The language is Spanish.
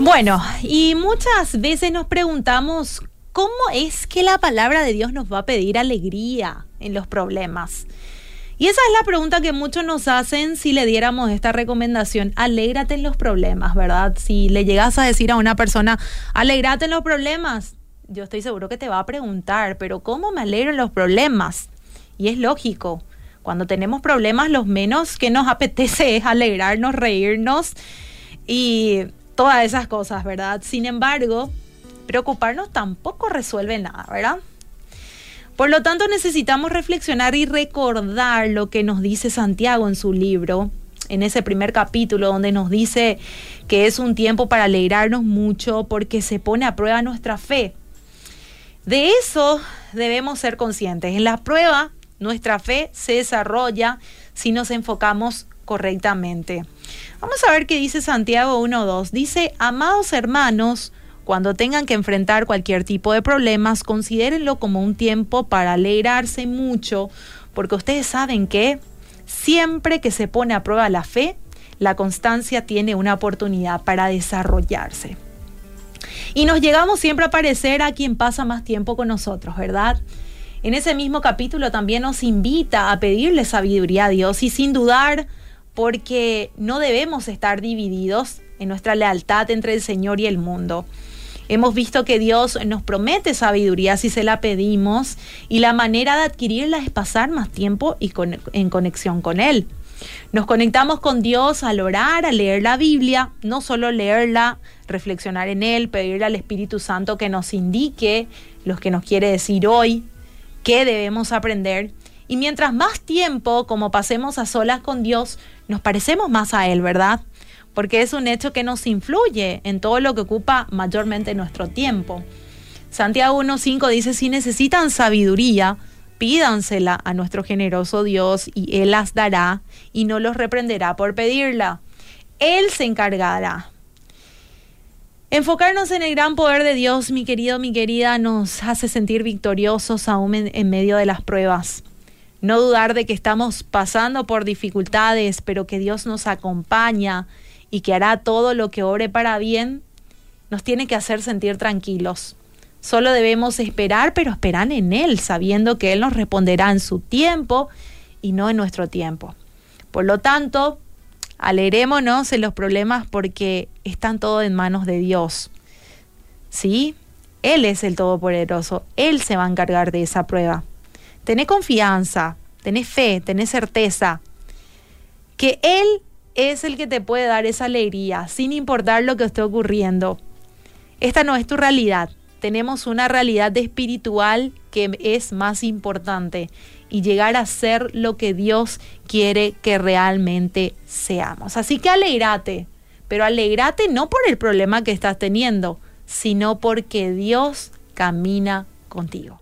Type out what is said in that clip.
Bueno, y muchas veces nos preguntamos cómo es que la palabra de Dios nos va a pedir alegría en los problemas. Y esa es la pregunta que muchos nos hacen si le diéramos esta recomendación, alégrate en los problemas, ¿verdad? Si le llegas a decir a una persona, alégrate en los problemas, yo estoy seguro que te va a preguntar, pero ¿cómo me alegro en los problemas? Y es lógico, cuando tenemos problemas, lo menos que nos apetece es alegrarnos, reírnos y todas esas cosas, ¿verdad? Sin embargo, preocuparnos tampoco resuelve nada, ¿verdad? Por lo tanto, necesitamos reflexionar y recordar lo que nos dice Santiago en su libro, en ese primer capítulo, donde nos dice que es un tiempo para alegrarnos mucho porque se pone a prueba nuestra fe. De eso debemos ser conscientes. En la prueba, nuestra fe se desarrolla si nos enfocamos correctamente. Vamos a ver qué dice Santiago 1.2. Dice, amados hermanos, cuando tengan que enfrentar cualquier tipo de problemas, considérenlo como un tiempo para alegrarse mucho, porque ustedes saben que siempre que se pone a prueba la fe, la constancia tiene una oportunidad para desarrollarse. Y nos llegamos siempre a parecer a quien pasa más tiempo con nosotros, ¿verdad? En ese mismo capítulo también nos invita a pedirle sabiduría a Dios y sin dudar, porque no debemos estar divididos en nuestra lealtad entre el Señor y el mundo. Hemos visto que Dios nos promete sabiduría si se la pedimos y la manera de adquirirla es pasar más tiempo y en conexión con Él. Nos conectamos con Dios al orar, a leer la Biblia, no solo leerla, reflexionar en Él, pedirle al Espíritu Santo que nos indique lo que nos quiere decir hoy, qué debemos aprender. Y mientras más tiempo como pasemos a solas con Dios, nos parecemos más a Él, ¿verdad? Porque es un hecho que nos influye en todo lo que ocupa mayormente nuestro tiempo. Santiago 1.5 dice, si necesitan sabiduría, pídansela a nuestro generoso Dios y Él las dará y no los reprenderá por pedirla. Él se encargará. Enfocarnos en el gran poder de Dios, mi querido, mi querida, nos hace sentir victoriosos aún en, medio de las pruebas. No dudar de que estamos pasando por dificultades, pero que Dios nos acompaña y que hará todo lo que obre para bien, nos tiene que hacer sentir tranquilos. Solo debemos esperar, pero esperar en Él, sabiendo que Él nos responderá en su tiempo y no en nuestro tiempo. Por lo tanto, alegrémonos en los problemas porque están todos en manos de Dios. ¿Sí? Él es el Todopoderoso, Él se va a encargar de esa prueba. Tené confianza, tenés fe, tenés certeza que Él es el que te puede dar esa alegría, sin importar lo que esté ocurriendo. Esta no es tu realidad, tenemos una realidad espiritual que es más importante y llegar a ser lo que Dios quiere que realmente seamos. Así que alegrate, pero alegrate no por el problema que estás teniendo, sino porque Dios camina contigo.